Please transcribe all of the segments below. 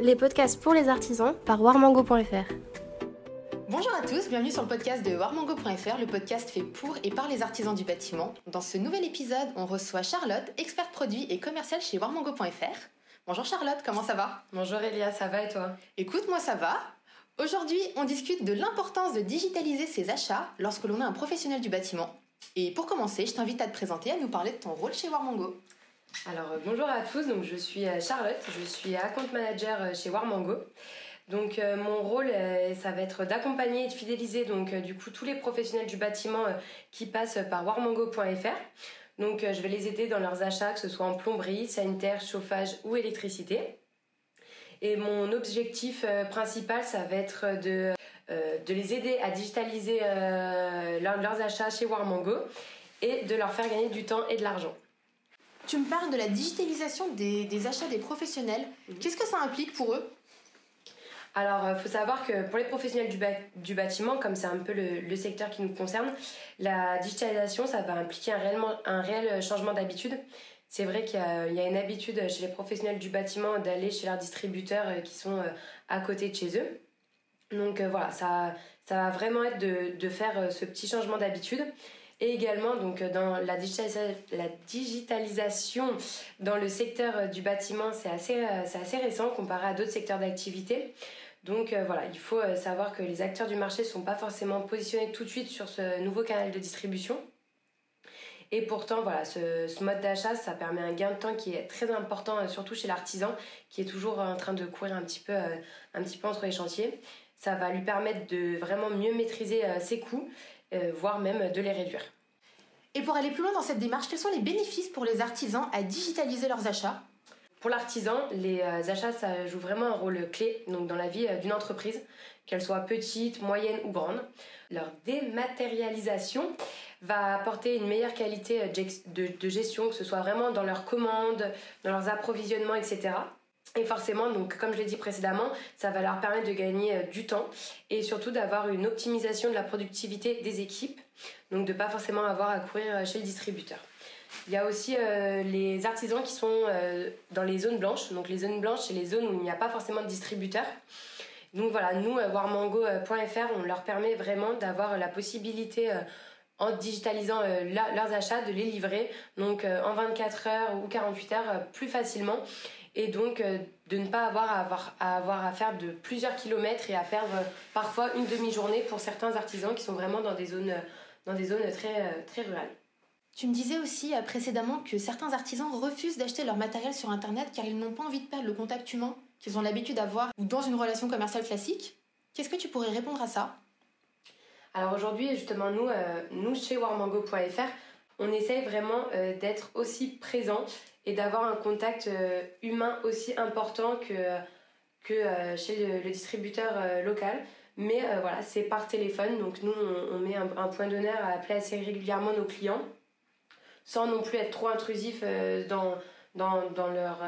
les podcasts pour les artisans par warmango.fr. Bonjour à tous, bienvenue sur le podcast de warmango.fr, le podcast fait pour et par les artisans du bâtiment. Dans ce nouvel épisode, on reçoit Charlotte, experte produit et commerciale chez warmango.fr. Bonjour Charlotte, comment ça va? Bonjour Elia, ça va et toi? Écoute, moi ça va. Aujourd'hui, on discute de l'importance de digitaliser ses achats lorsque l'on est un professionnel du bâtiment. Et pour commencer, je t'invite à te présenter, à nous parler de ton rôle chez Warmango. Alors euh, bonjour à tous, donc je suis euh, Charlotte, je suis account manager euh, chez Warmango. Donc mon rôle, ça va être d'accompagner et de fidéliser donc tous les professionnels du bâtiment qui passent par warmango.fr. Donc je vais les aider dans leurs achats, que ce soit en plomberie, sanitaire, chauffage ou électricité. Et mon objectif principal, ça va être de, de les aider à digitaliser leurs achats chez Warmango et de leur faire gagner du temps et de l'argent. Tu me parles de la digitalisation des, achats des professionnels. Mhm. Qu'est-ce que ça implique pour eux? Alors, il euh, faut savoir que pour les professionnels du, bâtiment, comme c'est un peu le, secteur qui nous concerne, la digitalisation, ça va impliquer un, réellement, un réel changement d'habitude. C'est vrai qu'il y, a une habitude chez les professionnels du bâtiment d'aller chez leurs distributeurs euh, qui sont euh, à côté de chez eux. Donc voilà, ça, ça va vraiment être de, de faire ce petit changement d'habitude. Et également, donc, dans la, digitalisation dans le secteur euh, du bâtiment, c'est assez, euh, assez récent comparé à d'autres secteurs d'activité. Donc euh, voilà, il faut savoir que les acteurs du marché ne sont pas forcément positionnés tout de suite sur ce nouveau canal de distribution. Et pourtant, voilà, ce, mode d'achat, ça permet un gain de temps qui est très important, surtout chez l'artisan, qui est toujours en train de courir un petit peu, un petit peu entre les chantiers. Ça va lui permettre de vraiment mieux maîtriser ses coûts euh, voire même de les réduire. Et pour aller plus loin dans cette démarche, quels sont les bénéfices pour les artisans à digitaliser leurs achats? Pour l'artisan, les euh, achats, ça joue vraiment un rôle clé donc dans la vie euh, d'une entreprise, qu'elle soit petite, moyenne ou grande. Leur dématérialisation va apporter une meilleure qualité de gestion, que ce soit vraiment dans leurs commandes, dans leurs approvisionnements, etc. Et forcément, donc, comme je l'ai dit précédemment, ça va leur permettre de gagner euh, du temps et surtout d'avoir une optimisation de la productivité des équipes, donc de pas forcément avoir à courir euh, chez le distributeur. Il y a aussi euh, les artisans qui sont dans les zones blanches. Donc les zones blanches, c'est les zones où il n'y a pas forcément de distributeur. Donc voilà, nous, warmango.fr, on leur permet vraiment d'avoir la possibilité en digitalisant leurs achats, de les livrer donc en 24 heures ou 48 heures plus facilement et donc euh, de ne pas avoir à, avoir à avoir à faire de plusieurs kilomètres et à perdre euh, parfois une demi-journée pour certains artisans qui sont vraiment dans des zones, dans des zones très, euh, très rurales. Tu me disais aussi précédemment que certains artisans refusent d'acheter leur matériel sur Internet car ils n'ont pas envie de perdre le contact humain qu'ils ont l'habitude d'avoir dans une relation commerciale classique. Qu'est-ce que tu pourrais répondre à ça? Alors aujourd'hui, justement, nous, nous chez warmango.fr, on essaye vraiment d'être aussi présent et d'avoir un contact euh, humain aussi important que, euh, chez le, distributeur euh, local. Mais voilà, c'est par téléphone, donc nous on, met un, point d'honneur à appeler assez régulièrement nos clients, sans non plus être trop intrusif dans, leur,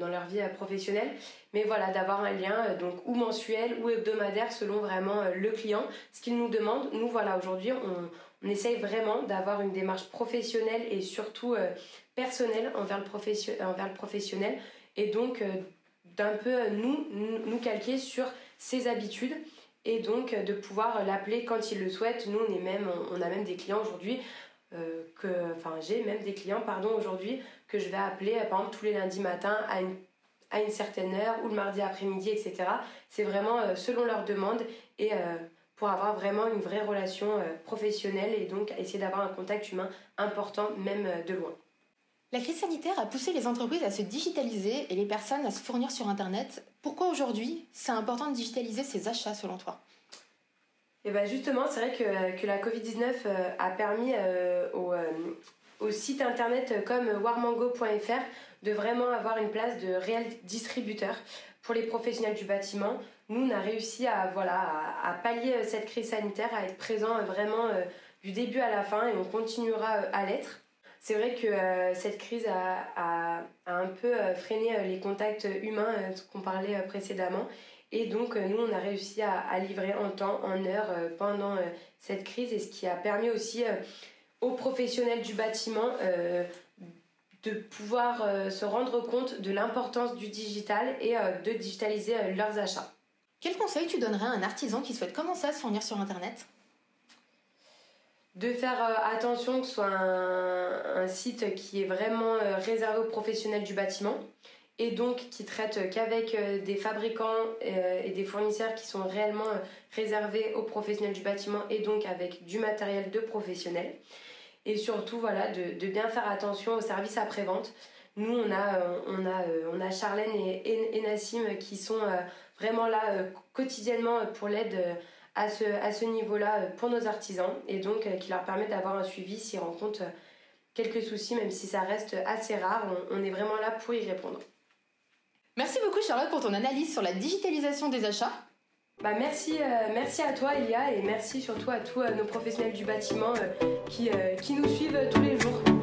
dans leur vie professionnelle. Mais voilà, d'avoir un lien donc ou mensuel ou hebdomadaire selon vraiment le client, ce qu'il nous demande. Nous voilà, aujourd'hui on, on essaye vraiment d'avoir une démarche professionnelle et surtout personnel envers le, envers le professionnel et donc euh, d'un peu euh, nous, nous calquer sur ses habitudes et donc euh, de pouvoir l'appeler quand il le souhaite. Nous, on, est même, on a même des clients aujourd'hui, que, j'ai même des clients pardon aujourd'hui que je vais appeler par exemple tous les lundis matins à une, à une certaine heure ou le mardi après-midi, etc. C'est vraiment selon leur demande et pour avoir vraiment une vraie relation professionnelle et donc essayer d'avoir un contact humain important même de loin. La crise sanitaire a poussé les entreprises à se digitaliser et les personnes à se fournir sur Internet. Pourquoi aujourd'hui c'est important de digitaliser ses achats selon toi? Et eh bien justement, c'est vrai que, que la Covid-19 euh, a permis euh, euh, aux, sites internet comme warmango.fr de vraiment avoir une place de réel distributeur pour les professionnels du bâtiment. Nous, on a réussi à, voilà, à, pallier cette crise sanitaire, à être présent vraiment du début à la fin et on continuera à l'être. C'est vrai que euh, cette crise a, un peu euh, freiné euh, les contacts humains qu'on parlait précédemment. Et donc, nous, on a réussi à, livrer en temps, en heure pendant cette crise, et ce qui a permis aussi aux professionnels du bâtiment de pouvoir se rendre compte de l'importance du digital et de digitaliser leurs achats. Quel conseil tu donnerais à un artisan qui souhaite commencer à se fournir sur Internet? De faire attention que ce soit un, site qui est vraiment réservé aux professionnels du bâtiment et donc qui traite qu'avec des fabricants et des fournisseurs qui sont réellement réservés aux professionnels du bâtiment et donc avec du matériel de professionnels. Et surtout, voilà, de, bien faire attention aux services après-vente. Nous, on a, on a, on a Charlène et, Nassim qui sont vraiment là quotidiennement pour l'aide à ce, à ce niveau-là pour nos artisans et donc qui leur permet d'avoir un suivi s'ils rencontrent quelques soucis, même si ça reste assez rare. on est vraiment là pour y répondre. Merci beaucoup Charlotte pour ton analyse sur la digitalisation des achats. Bah merci, euh, merci à toi Elia et merci surtout à tous euh, nos professionnels du bâtiment euh, qui nous suivent tous les jours.